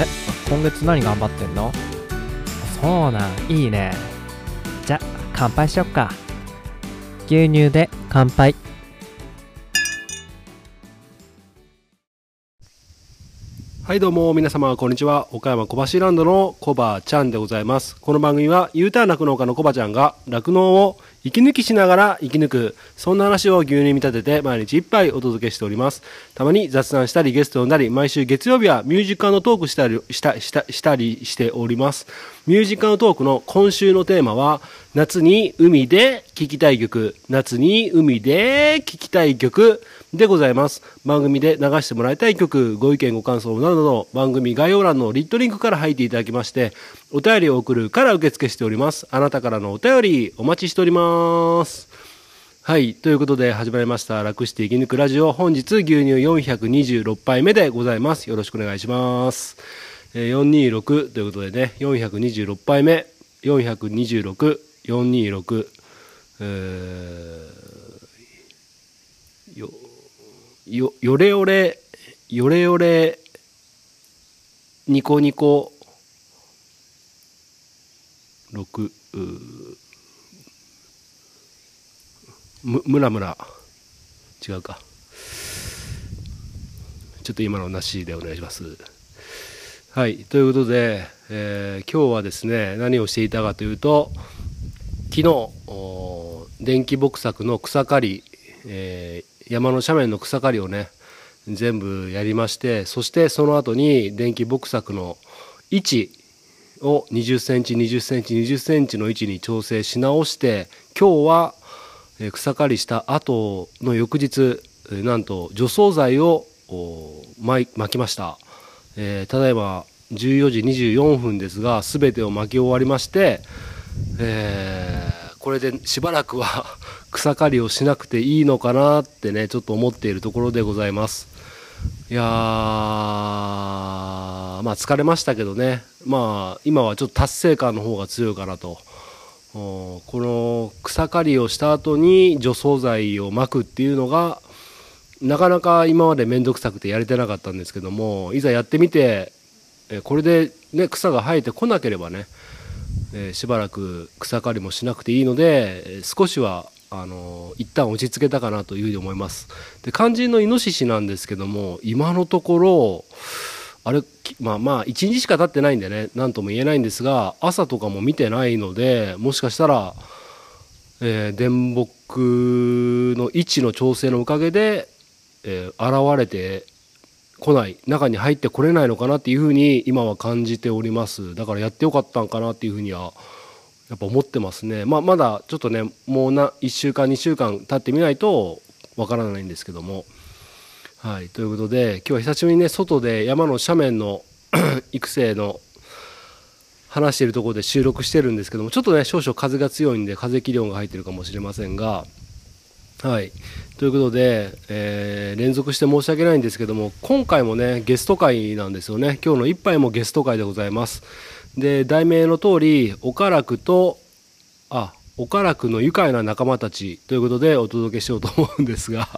え今月何頑張ってんの？そうなんいいね。じゃ乾杯しよっか。牛乳で乾杯。はいどうも皆様こんにちは。岡山小橋ランドのコバちゃんでございます。この番組は U ターン酪農家のコバちゃんが酪農を息抜きしながら生き抜く。そんな話を牛乳に見立てて毎日いっぱいお届けしております。たまに雑談したりゲストを呼んだり毎週月曜日はミュージカルのトークしたりしたしたしたりしております。ミュージカルトークの今週のテーマは夏に海で聴きたい曲。夏に海で聴きたい曲。でございます。番組で流してもらいたい曲ご意見ご感想などなど番組概要欄のリットリンクから入っていただきましてお便りを送るから受付しております。あなたからのお便りお待ちしております。はいということで始まりました楽して生き抜くラジオ。本日牛乳426杯目でございます。よろしくお願いします。えー426ということでね426杯目。426426えーよよれよれよれよれニコニコ6むむらむら。違うか。ちょっと今のなしでお願いします。はいということで、えー今日はですね何をしていたかというと昨日電気牧作の草刈り、えー山の斜面の草刈りをね全部やりましてそしてその後に電気牧作の位置を20センチ20センチ20センチの位置に調整し直して今日は草刈りした後の翌日なんと除草剤を巻きました、えーただいま14時24分ですが全てを巻き終わりまして、えーこれでしばらくは草刈りをしなくていいのかなってねちょっと思っているところでございます。いやーまあ疲れましたけどね。まあ今はちょっと達成感の方が強いかなと。この草刈りをした後に除草剤をまくっていうのがなかなか今まで面倒くさくてやれてなかったんですけどもいざやってみてこれで、ね、草が生えてこなければね、えしばらく草刈りもしなくていいので少しはあの一旦落ち着けたかなというふうに思います。で肝心のイノシシなんですけども今のところあれまあまあ1日しか経ってないんでね何とも言えないんですが朝とかも見てないのでもしかしたら、えー電木の位置の調整のおかげで、えー現れてこない中に入ってこれないのかなっていうふうに今は感じております。だからやってよかったんかなっていうふうにはやっぱ思ってますね、まあ、まだちょっとねもうな1週間2週間経ってみないとわからないんですけども。はいということで今日は久しぶりにね外で山の斜面の 育成の話しているところで収録してるんですけどもちょっとね少々風が強いんで風切り音が入ってるかもしれませんが。はいということで、えー連続して申し訳ないんですけども今回もねゲスト会なんですよね。今日の一杯もゲスト会でございます。で題名の通り岡楽とあ岡楽の愉快な仲間たちということでお届けしようと思うんですが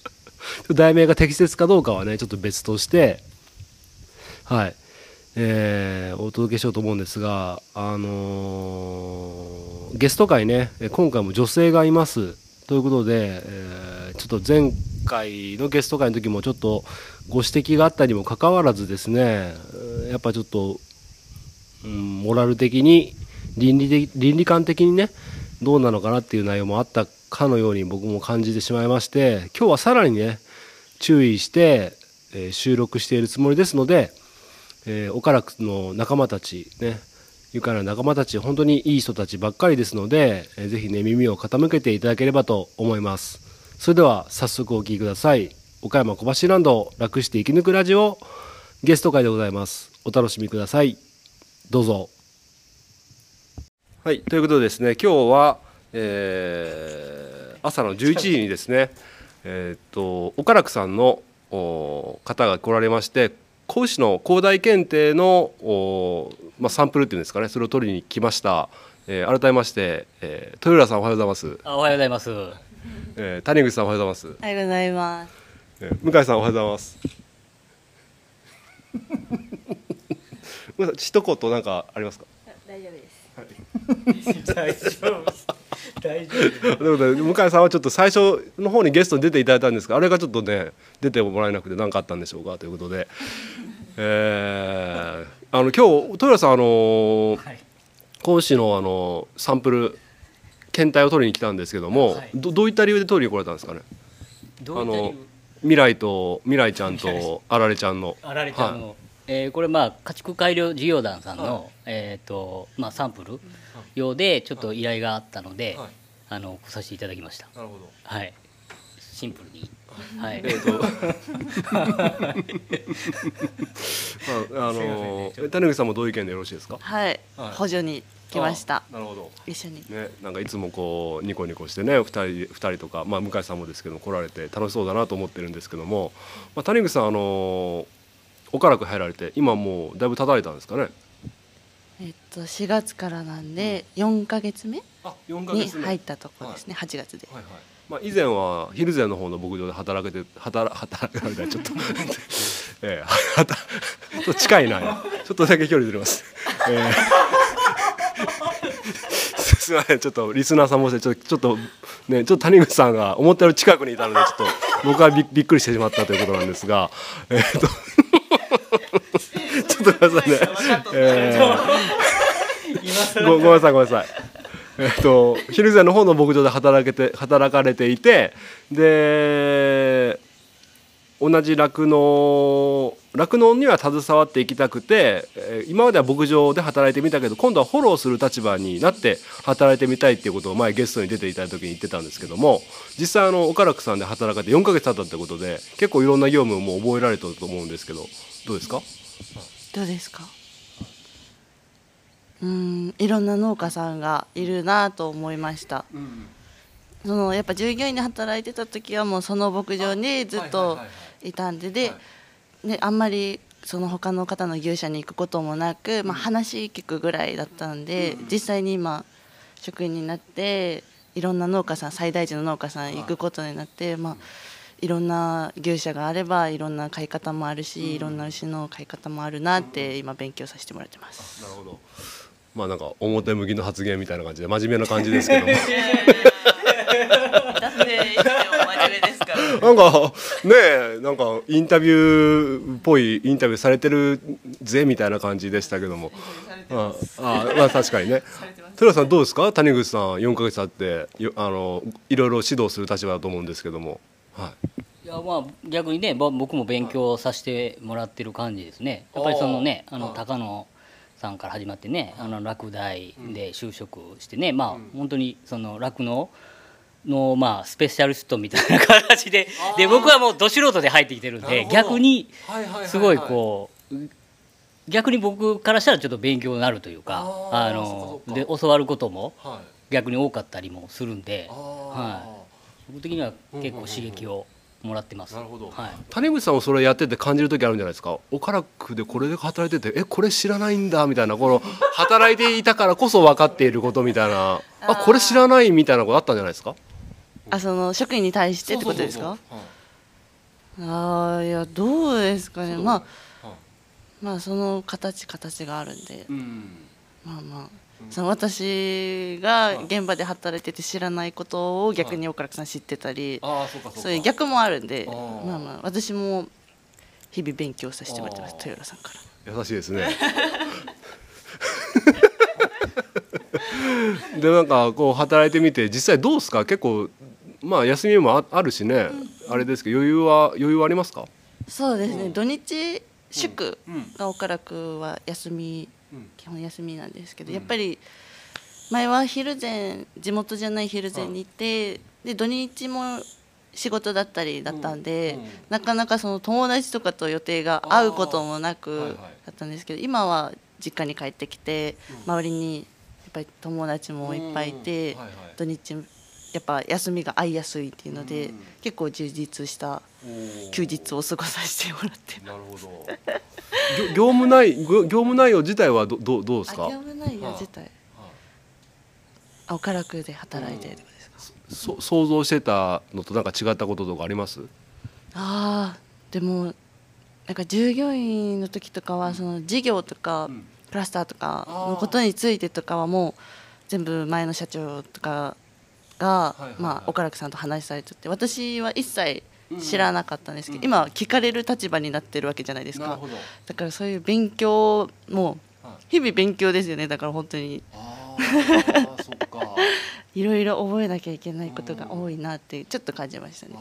題名が適切かどうかはねちょっと別としてはい。えーお届けしようと思うんですがあのーゲスト会ね今回も女性がいますということで、えーちょっと前回のゲスト会の時もちょっとご指摘があったにもかかわらずですねやっぱちょっと、モラル的に倫理的倫理観的にねどうなのかなっていう内容もあったかのように僕も感じてしまいまして今日はさらにね注意して、えー収録しているつもりですので、えー、岡楽の仲間たちね愉快な仲間たち本当にいい人たちばっかりですので、えーぜひね耳を傾けていただければと思います。それでは早速お聴きください。岡山小橋ランド楽して生き抜くラジオゲスト会でございます。お楽しみください。どうぞ。はいということでですね今日は、えー朝の11時にですねえーっと岡楽さんのお方が来られまして甲府市の広大検定のお、まあ、サンプルっていうんですかねそれを取りに来ました、えー改めまして、えー豊浦さんおはようございます、あおはようございます。えー谷口さんおはようございます、おはようございます。えー向井さんおはようございますごめんなさい一言なんかありますか？大丈夫です。大丈夫。大丈夫。ということで向井さんはちょっと最初の方にゲストに出ていただいたんですがあれがちょっとね出てもらえなくて何かあったんでしょうかということで、えー、あの今日豊田さんあのはい講師のあのサンプル検体を取りに来たんですけども、はい。どどういった理由で取りに来られたんですかね？どういった理由？未来と未来ちゃんとあられちゃんの。あられちゃんの、えーこれまあ家畜改良事業団さんの、えっ、とまあサンプル用でちょっと依頼があったので、はい。あの来させていただきました。なるほど。はい。シンプルに。はい、えっ、と。まああの谷口さんも同意見でよろしいですか？はい、はい。補助に来ました。あなるほど。一緒に。ね、なんかいつもこうニコニコしてね2人二人とか、まあ、向井さんもですけど来られて楽しそうだなと思ってるんですけども、まあ、谷口さんあの岡楽入られて今もうだいぶ叩いたんですかね？えっと4月からなんで4ヶ月目あ4に入ったところですね。8月で。はいはい。まあ、以前は蒜山の方の牧場で働けて働働かれたちょっと ええはたちょっと近いな。ちょっとだけ距離ずれます、ええ。すみません。ちょっとリスナーさんもしてちょっとちょっとねちょっと谷口さんが思ったより近くにいたのでちょっと僕はびびっくりしてしまったということなんですがえっととごめんなさいね、ええごごめんなさいごめんなさい。えっと蒜山の方の牧場で働けて働かれていてで同じ酪農酪農には携わっていきたくて、えー今までは牧場で働いてみたけど今度はフォローする立場になって働いてみたいっていうことを前ゲストに出ていただいた時に言ってたんですけども実際あの岡楽さんで働かれて4ヶ月経ったってことで結構いろんな業務をもう覚えられたと思うんですけどどうですか？どうですか？うん、いろんな農家さんがいるなと思いました。そのやっぱ従業員で働いてた時はもうその牧場にずっといたんでで、ね、あんまりその他の方の牛舎に行くこともなく、まあ、話聞くぐらいだったんで、実際に今職員になっていろんな農家さん最大寺の農家さん行くことになって、まあ、いろんな牛舎があればいろんな飼い方もあるし、いろんな牛の飼い方もあるなって今勉強させてもらってます。なるほど。まあなんか表向きの発言みたいな感じで真面目な感じですけども。だっていつも真面目ですか？ら。なんかねえなんかインタビューっぽいインタビューされてるぜみたいな感じでしたけども。ああまあ確かにね。寺さんどうですか？谷口さん4ヶ月あってよあのいろいろ指導する立場だと思うんですけども、はい。やまあ逆にねぼ僕も勉強させてもらってる感じですね。やっぱりそのねあの高野さんから始まってねあの落第で就職してね、まあ本当にその酪農のまあスペシャリストみたいな形でで僕はもうど素人で入ってきてるんで逆にすごいこう逆に僕からしたらちょっと勉強になるというかあので教わることもはい。逆に多かったりもするんで、あはい、僕的には結構刺激をもらってます。なるほど。はい。谷口さんもそれやってて感じる時あるんじゃないですか？岡楽でこれで働いててえこれ知らないんだみたいなこの働いていたからこそ分かっていることみたいな。あこれ知らないみたいなことあったんじゃないですか？あその職員に対してってことですか？ああいやどうですかね。まあまあその形形があるんで。うん。まあまあその私が現場で働いてて知らないことを逆に岡楽さん知ってたりそういう逆もあるんでまあまあ私も日々勉強させてもらってます豊浦さんから。優しいですね。でなんかこう働いてみて実際どうですか？結構まあ休みもああるしね、あれですけど余裕は余裕はありますか？そうですね。土日祝うん。が岡楽は休みうん基本休みなんですけど、やっぱり前は昼前地元じゃない昼前に行って、で土日も仕事だったりだったんで、なかなかその友達とかと予定が合うこともなくだったんですけど、今は実家に帰ってきて、周りにやっぱり友達もいっぱいいて、土日やっぱ休みが合いやすいっていうので、うん。結構充実した休日を過ごさせてもらってなるほど。業業務内業業務内容自体はどどうどうですか？あ業務内容自体。あ岡楽で働いてるそ想像してたのとなんか違ったこととかあります？ああでもなんか従業員の時とかはその事業とかん。クラスターとかのことについてとかはもう全部前の社長とかが、まあ、岡楽さんと話されてて私は一切知らなかったんですけど、今は聞かれる立場になってるわけじゃないですか。だからそういう勉強もはい。日々勉強ですよね。だから本当に。そっか。いろいろ覚えなきゃいけないことが多いなってちょっと感じましたね。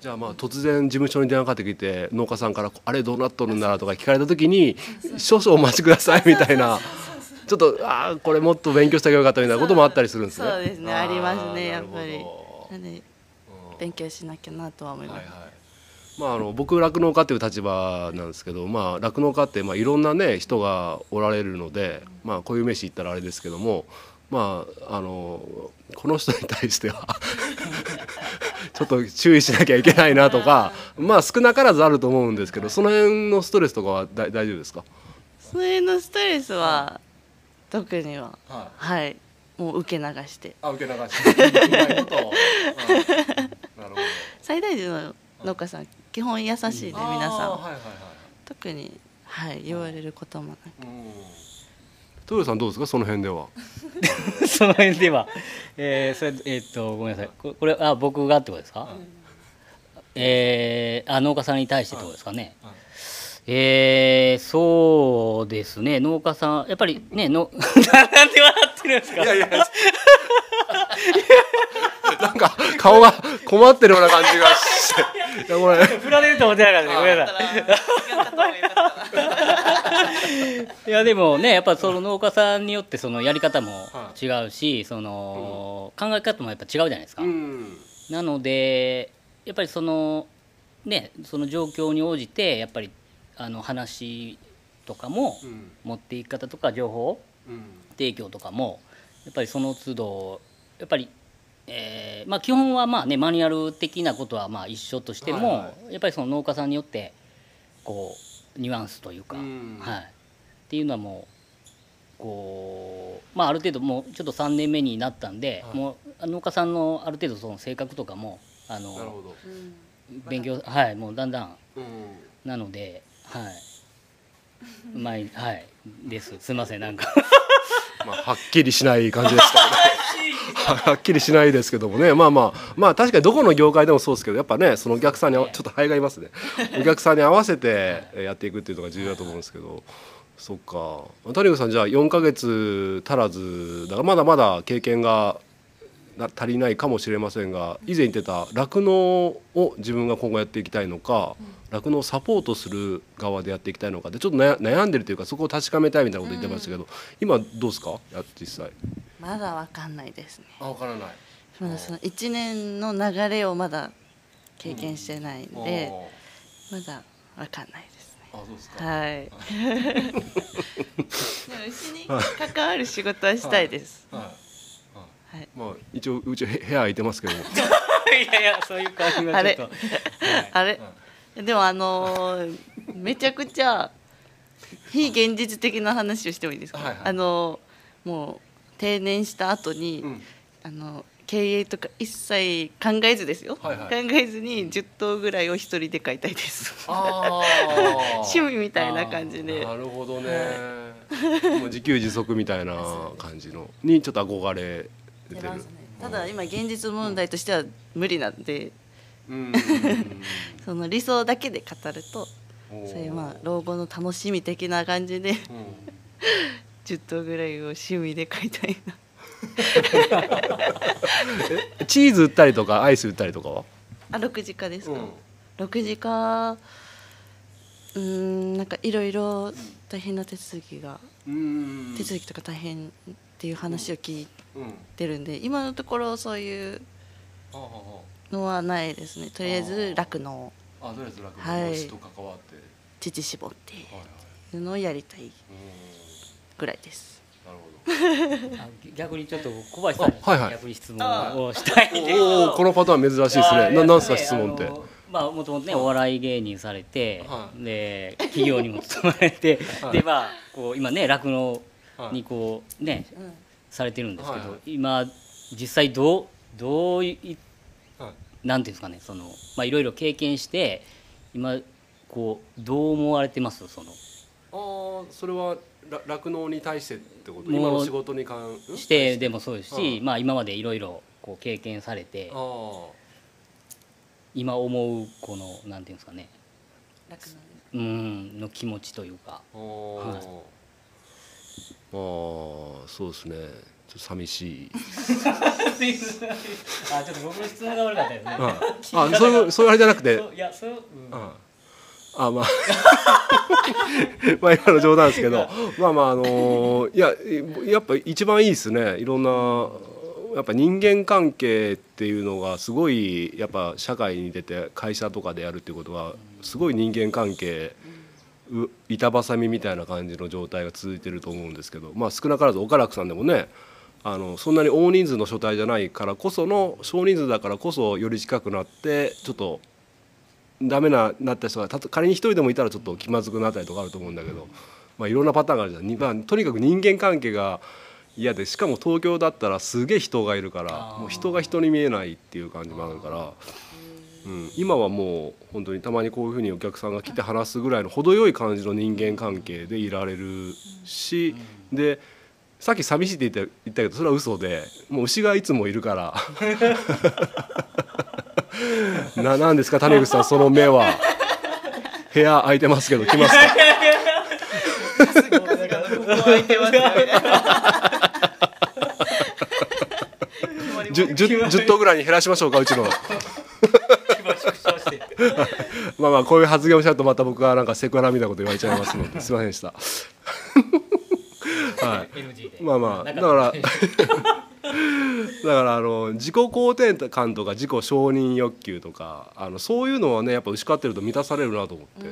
じゃあまあ突然事務所に電話かかってきて農家さんから「あれどうなっとるんだろう?」とか聞かれた時に「少々お待ちください」みたいなちょっとああこれもっと勉強してあげよかったみたいなこともあったりするんですね。そうですね。ありますねーやっぱり。勉強しなきゃなとは思います、はいはい。まあ、あの僕酪農家っていう立場なんですけどまあ酪農家ってまあいろんなね人がおられるのでまあこういう飯言ったらあれですけどもまああのこの人に対しては ちょっと注意しなきゃいけないなとかまあ少なからずあると思うんですけどその辺のストレスとかはだ大丈夫ですか？それのストレスは特には。はい。はい。もう受け流して。あ受け流して。なるほど。最大寺の農家さん基本優しいで皆さん、はいはいはい特にはい言われることもなく。豊さんどうですか？その辺では。その辺では、えー、それえーっとごめんなさい。ここれあ僕がってことですか、えーあ農家さんに対してってことですかね、えー、そうですね。農家さんやっぱりねの なんで笑ってるんですか？いやいや。なんか顔が困ってるような感じがして。いやこれ振られると思ってなかったね。ごめんなさい。いやでもねやっぱその農家さんによってそのやり方も違うし、その考え方もやっぱ違うじゃないですか、うん。なのでやっぱりそのねその状況に応じてやっぱりあの話とかもうん。持っていき方とか情報うん。提供とかもやっぱりその都度やっぱり、えーまあ、基本はまあねマニュアル的なことはまあ一緒としても、はいやっぱりその農家さんによってこうニュアンスというか、うん。はい、っていうのはもうこうまあある程度もうちょっと3年目になったんで、はい。もう農家さんのある程度その性格とかもあのなるほど、勉強はいもうだんだんうん。なのではい。前はい。です。すいませんなんか。まあ、はっきりしない感じでしたけど。はっきりしないですけどもね。まあまあまあ確かにどこの業界でもそうですけどやっぱねそのお客さんにちょっと肺がいますね。お客さんに合わせてやっていくっていうのが重要だと思うんですけど。そっか。谷口さんじゃあ4ヶ月足らずだからまだまだ経験がな足りないかもしれませんが以前言ってた酪農を自分が今後やっていきたいのか酪農をサポートする側でやっていきたいのかでちょっと悩悩んでるというかそこを確かめたいみたいなこと言ってましたけど、今どうですか？や実際。まだわかんないですね。あ分からない。まだその1年の流れをまだ経験してないんで、まだわかんないですね。あそうですか。はい。でも牛に関わる仕事はしたいです。はい。はい。まあ一応うち部屋空いてますけど。も いやいやそういう感じがちょっと。あれ、でもあのーめちゃくちゃ非現実的な話をしてもいいですか？はいはい。あのーもう定年した後に、うん。あの経営とか一切考えずですよ。はいはい。考えずに10頭ぐらいを一人で飼いたいです。あ 趣味みたいな感じで。なるほどね、もう自給自足みたいな感じの。にちょっと憧れてる。出ますね。ただ今現実問題としては無理なんで、うん。その理想だけで語るとそういうまあ老後の楽しみ的な感じでうん。10頭ぐらいを趣味で飼いたいな。えチーズ売ったりとかアイス売ったりとかは？あ6時化ですか、6時化うーんなんかいろいろ大変な手続きが、うん手続きとか大変っていう話を聞いうんてるんで今のところそういうのはないですね。とりあえず酪農ああとりあえず楽はい。牛と関わって。乳搾ってはいうのをやりたいうんぐらいです。なるほど。あ逆にちょっと小林さんにあはいはい逆に質問をしたいんですけおどおこのパターン珍しいですね。ななんすか質問ってまあもともとねお笑い芸人されて、はい。で企業にも勤まれて、はい。でまあこう今ね酪農はい。にこうね、うんされてるんですけど、今実際どうどういはい。なんていうんですかねそのまあいろいろ経験して今こうどう思われてます？その。ああそれは酪農に対してってこと？今の仕事に関してでもそうですし、うんまあ今までいろいろこう経験されて。あ今思うこのなんていうんですかね。楽なうんの気持ちというか。あああ、まあそうですね。ちょっと寂しい。あちょっと僕の質問が悪かったですね。ああそういうそういうあれじゃなくて。いやそう、うん。ああ。まあ。まあ 今の冗談ですけど。まあまああのいややっぱ一番いいですね。いろんなやっぱ人間関係っていうのがすごいやっぱ社会に出て会社とかでやるっていうことはすごい人間関係板挟みみたいな感じの状態が続いてると思うんですけどまあ少なからず岡楽さんでもねあのそんなに大人数の所帯じゃないからこその少人数だからこそより近くなってちょっとダメななった人が仮に一人でもいたらちょっと気まずくなったりとかあると思うんだけど、まあ、いろんなパターンがあるじゃん、まあ、とにかく人間関係が嫌でしかも東京だったらすげえ人がいるからもう人が人に見えないっていう感じもあるから、うん、今はもう本当にたまにこういうふうにお客さんが来て話すぐらいの程よい感じの人間関係でいられるしでさっき寂しいって言った言ったけどそれは嘘でもう牛がいつもいるから。ななんですか谷口さんその目は。部屋空いてますけど来ますか？空いてますよねじゅ 10, 10頭ぐらいに減らしましょうかうちの まあまあこういう発言をしちゃうとまた僕はなんかセクハラみたいなこと言われちゃいますのですいませんでした。はい。まあまあなだから だからあの自己肯定感とか自己承認欲求とかあのそういうのはねやっぱ牛飼ってると満たされるなと思って。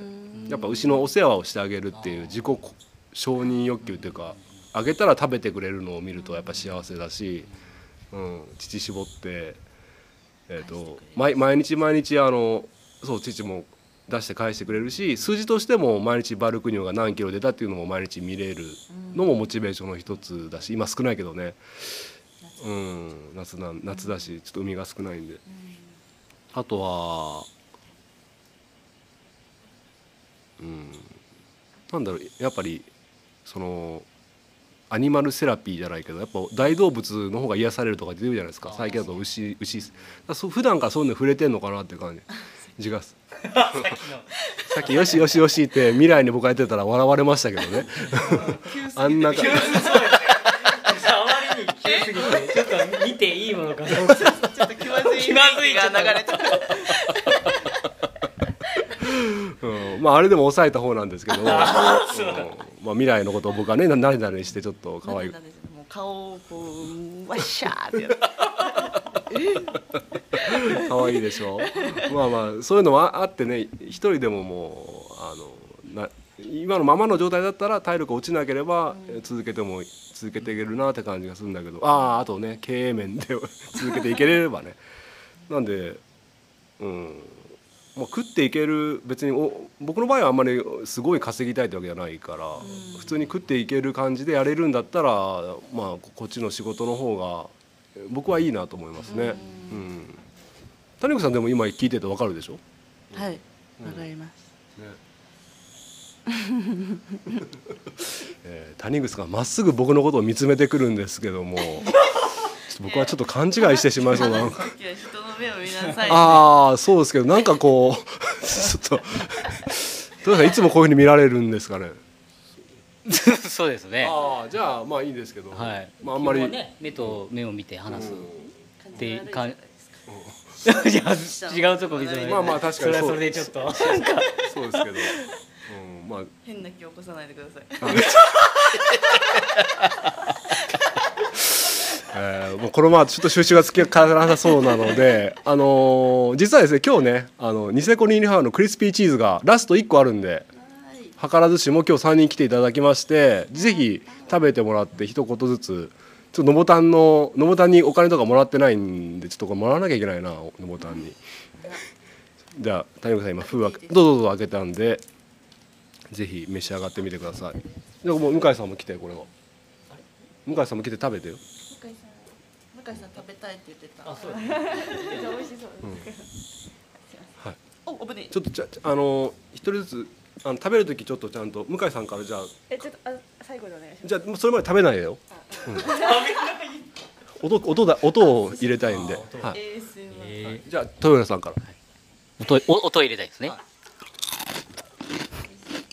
やっぱ牛のお世話をしてあげるっていう自己承認欲求っていうかあげたら食べてくれるのを見るとやっぱ幸せだし、うん、乳絞って、えー、と毎毎日毎日あのそう乳も出して返してくれるし数字としても毎日バルクニオが何キロ出たっていうのも毎日見れるのもモチベーションの一つだし今少ないけどね。うん、夏なん夏だし。ちょっと海が少ないんで、あとはうんなんだろうやっぱりそのアニマルセラピーじゃないけどやっぱ大動物の方が癒されるとか出てるじゃないですか。最近だと牛牛。だそう普段からそういうの触れてんのかなって感じ。自画さっき「よしよしよし」って未来に僕がやってたら笑われましたけどね。あんなかちょっと見ていいものかなちょっと気まずい気まずいが流れて。るうん、まああれでも抑えた方なんですけど、うんまあ未来のことを僕はねな慣れ慣れしてちょっと可愛い。もう顔をこうわっしゃーってやって 可愛いでしょ。まあまあそういうのもああってね一人でももうあのな今のままの状態だったら体力落ちなければえ続けても続けていけるなって感じがするんだけど。あああとね経営面で続けていければね。なんでうんまあ、食っていける別にお僕の場合はあんまりすごい稼ぎたいってわけじゃないから、普通に食っていける感じでやれるんだったら、まあ、ここっちの仕事の方が僕はいいなと思いますね。うん。谷口さんでも今聞いててわかるでしょ、はい。わかります。えー谷口がまっすぐ僕のことを見つめてくるんですけども 僕はちょっと勘違いしてしまいそうななさいああそうですけどなんかこう ちょっとどうですかいつもこういうふうに見られるんですかね？そうですね。ああじゃあまあいいですけど、はい。まあ、あんまり、ね目と目を見て話すってかん。じゃないじゃあ違うとこ見せまあまあ確かにそれはそれでちょっと。そうですけど、うん、まあ。変な気を起こさないでください えーもうこのままちょっと収集がつきからなさそうなので、あのー実はですね今日ねあのニセコニーニハウのクリスピーチーズがラスト1個あるんで図らずしも今日3人来ていただきましてぜひ食べてもらって一言ずつちょっとのぼたんののぼたんにお金とかもらってないんでちょっとこれもらわなきゃいけないなのぼたんに。じゃあ谷口さん今封開けどうぞどうぞ開けたんでぜひ召し上がってみてください。でも向井さんも来てこれは。向井さんも来て食べてよ。向井さん食べたいって言ってた。あそう。めっちゃ美味しそう。はい。おおぶねちょっとじゃあの一人ずつあの食べる時ちょっとちゃんと向井さんからじゃあえちょっとあ最後でお願いします。じゃあもうそれまで食べないでよ、うん、音音だ音を入れたいんで、はい、じゃあ豊浦さんから。ー音お音入れたいですね。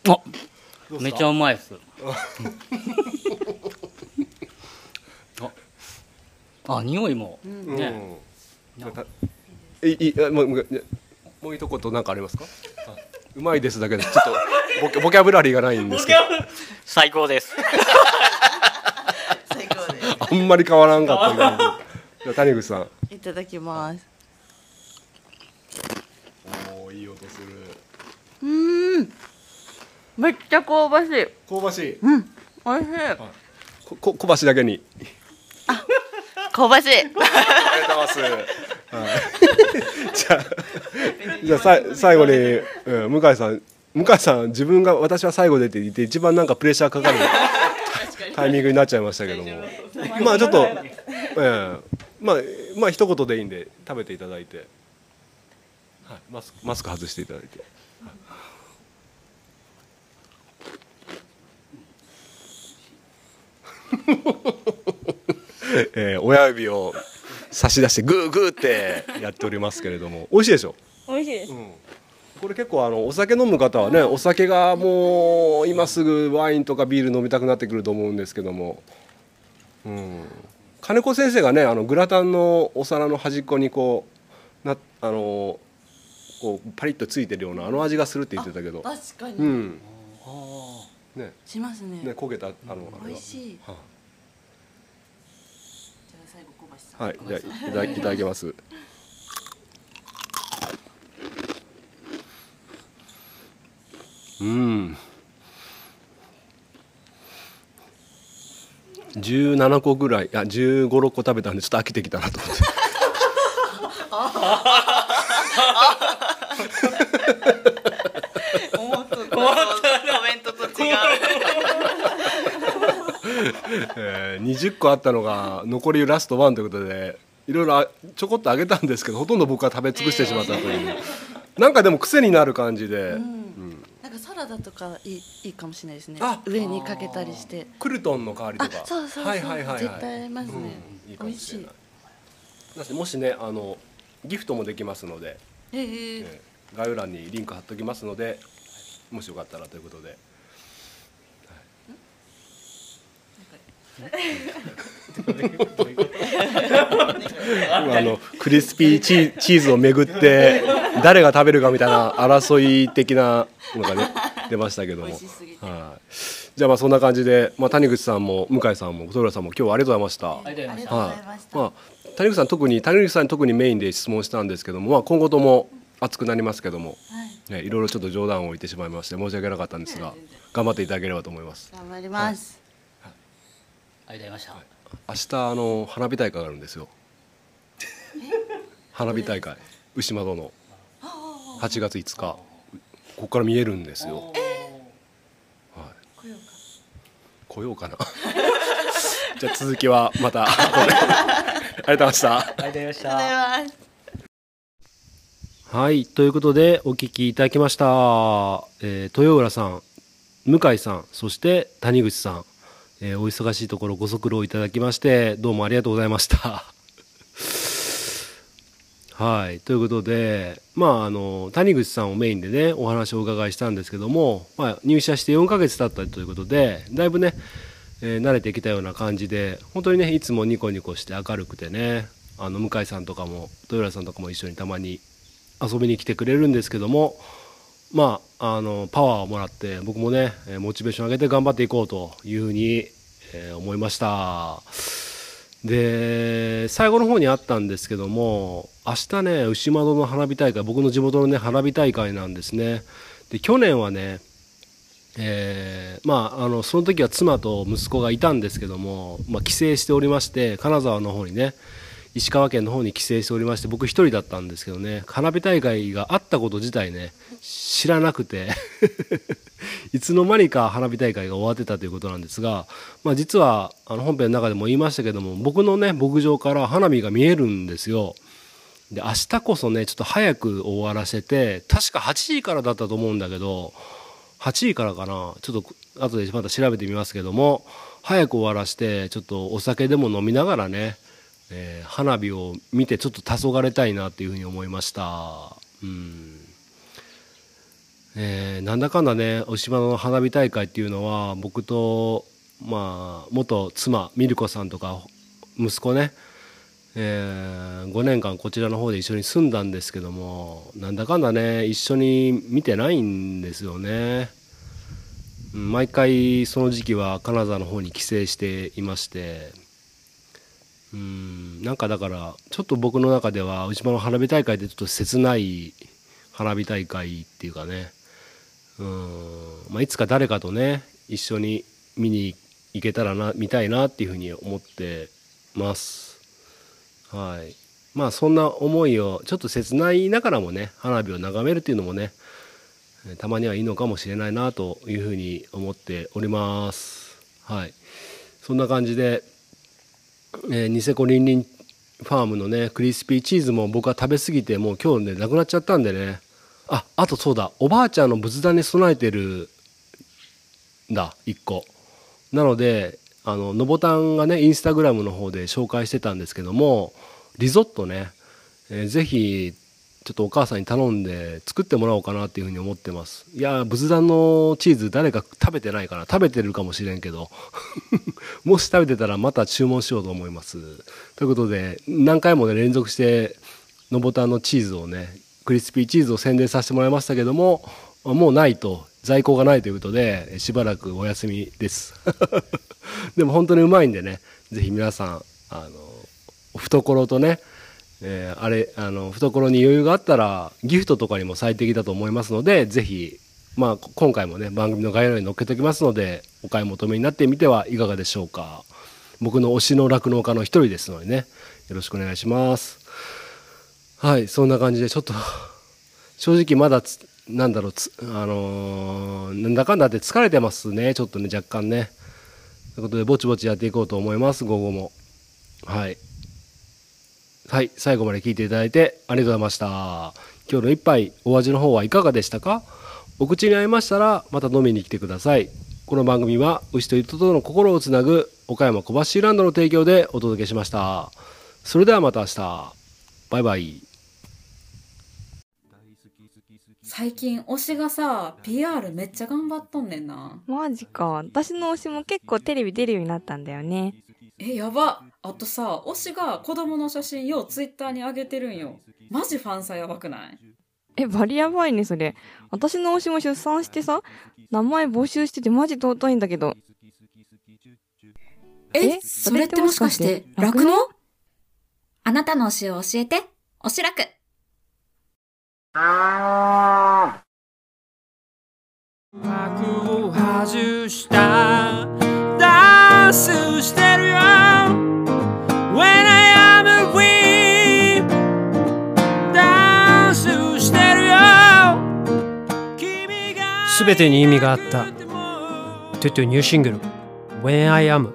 あめっちゃうまいですああ匂いも。ね、うん。いいあもうもうもう一言なんかありますか？うまいですだけで。ちょっとボキャボキャブラリーがないんですけど。最高です。最高であんまり変わらんかったじゃあ谷口さん。すいただきます。おーいい音する。うーん。めっちゃ香ばしい。香ばしい。うん。おい。しい。ここ小橋だけに香ばしい。ありがとうございます。はい、じゃあ、じゃあさい最後に、うん、向井さん、向井さん自分が私は最後でって言って一番なんかプレッシャーかかるタイミングになっちゃいましたけども、まあちょっと、ええ。まあまあ一言でいいんで食べていただいて、はい、マスクマスク外していただいて。えー親指を差し出してグーグーってやっておりますけれども美味しいでしょ、美味しいです。うん、これ結構あのお酒飲む方はねお酒がもう今すぐワインとかビール飲みたくなってくると思うんですけども、うん、金子先生がねあのグラタンのお皿の端っこにこうなあのこうパリッとついてるようなあの味がするって言ってたけど、確かに、うん。ね。しますね。ね焦げたあのあれは。美味しい。はじゃあ最後小橋さんはい、じゃいただいただきます。うん。17個ぐらい、あ、15、6個食べたんで、ちょっと飽きてきたなと思って。思ったコメントと違う えー、20個あったのが残りラストワンということでいろいろあちょこっとあげたんですけどほとんど僕は食べ尽くしてしまったという、なんかでも癖になる感じで、うん。なんかサラダとかいいいいかもしれないですね。あ上にかけたりして。クルトンの代わりとあかそうそうそう、はいはいはいはい、絶対合いますね、うんいいかもしれない。だしもしねあのギフトもできますので、ええ。えー概要欄にリンク貼っときますのでもしよかったらということであのクリスピーチーチーズをめぐって誰が食べるかみたいな争い的なのがね出ましたけども。はい。じゃあまあそんな感じで、まあ、谷口さんも向井さんも戸浦さんも今日はありがとうございました。ありがとうございました。あ谷口さん特に谷口さんに特にメインで質問したんですけども、まあ、今後とも熱くなりますけども、はい。ね、いろいろちょっと冗談を言ってしまいまして申し訳なかったんですが頑張っていただければと思います。頑張ります、ありがとうございま明日あの花火大会があるんですよ。花火大会。牛窓の。8月5日。ここから見えるんですよ、はい、来ようか。来ようかな。じゃあ続きはまた ありがとうございました。すありがとうございましありがとうございます。はい、ということでお聞きいただきました、えー豊浦さん、向井さん、そして谷口さん、えーお忙しいところご足労いただきましてどうもありがとうございました。はい、ということで、まあ、あの谷口さんをメインでねお話をお伺いしたんですけども、まあ、入社して4ヶ月経ったということでだいぶね、えー慣れてきたような感じで本当にねいつもニコニコして明るくてねあの向井さんとかも豊浦さんとかも一緒にたまに遊びに来てくれるんですけどもまああのパワーをもらって僕もねモチベーション上げて頑張っていこうというふうに、えー思いました。で最後の方にあったんですけども明日ね牛窓の花火大会僕の地元のね花火大会なんですね。で去年はねえーまあ、あのその時は妻と息子がいたんですけども、まあ、帰省しておりまして金沢の方にね石川県の方に帰省しておりまして僕一人だったんですけどね花火大会があったこと自体ね知らなくて いつの間にか花火大会が終わってたということなんですが、まあ、実はあの本編の中でも言いましたけども僕のね牧場から花火が見えるんですよ。で明日こそねちょっと早く終わらせて確か8時からだったと思うんだけど8時からかなちょっと後でまた調べてみますけども早く終わらしてちょっとお酒でも飲みながらね、えー、花火を見てちょっと黄昏たいなっていうふうに思いました。うん。えー、なんだかんだねお島の花火大会っていうのは僕とまあ元妻ミルコさんとか息子ねえー、5年間こちらの方で一緒に住んだんですけどもなんだかんだね一緒に見てないんですよね。毎回その時期は金沢の方に帰省していましてうん。なんかだからちょっと僕の中では内島の花火大会ってちょっと切ない花火大会っていうかね。うん、まあ、いつか誰かとね一緒に見に行けたらな見たいなっていうふうに思ってます。はい。まあそんな思いをちょっと切ないながらもね花火を眺めるっていうのもねたまにはいいのかもしれないなというふうに思っております。はい。そんな感じで、えー、ニセコリンリンファームのねクリスピーチーズも僕は食べ過ぎてもう今日ねなくなっちゃったんでね。ああとそうだおばあちゃんの仏壇に備えてるんだ1個。なのであののぼたんがねインスタグラムの方で紹介してたんですけどもリゾットね、えー、ぜひちょっとお母さんに頼んで作ってもらおうかなっていうふうに思ってます。いや仏壇のチーズ誰か食べてないかな食べてるかもしれんけど。もし食べてたらまた注文しようと思います。ということで何回もね連続してのぼたんのチーズをねクリスピーチーズを宣伝させてもらいましたけどももうないと在庫がないということでしばらくお休みです。でも本当にうまいんでね是非皆さんあの懐とね、えー、あれあの懐に余裕があったらギフトとかにも最適だと思いますので是非まあ今回もね番組の概要欄に載っけておきますのでお買い求めになってみてはいかがでしょうか。僕の推しの酪農家の一人ですのでねよろしくお願いします。はいそんな感じでちょっと正直まだなんだろうあのー、なんだかんだって疲れてますねちょっとね若干ね。ということでぼちぼちやっていこうと思います午後も。はい。はい最後まで聞いていただいてありがとうございました。今日の一杯お味の方はいかがでしたか？お口に合いましたらまた飲みに来てください。この番組は牛と人との心をつなぐ岡山小橋ランドの提供でお届けしました。それではまた明日。バイバイ。最近推しがさ PR めっちゃ頑張っとんねんな。マジか。私の推しも結構テレビ出るようになったんだよね。えやばあとさ推しが子供の写真ようツイッターに上げてるんよ。マジファンサやばくない？えバリやばいねそれ。私の推しも出産してさ名前募集しててマジ尊いんだけど。えそれってもしかして楽の？あなたの推しを教えて推し楽幕を外した。ダンスしてるよ全てに意味があった。トゥトゥニューシングル When I am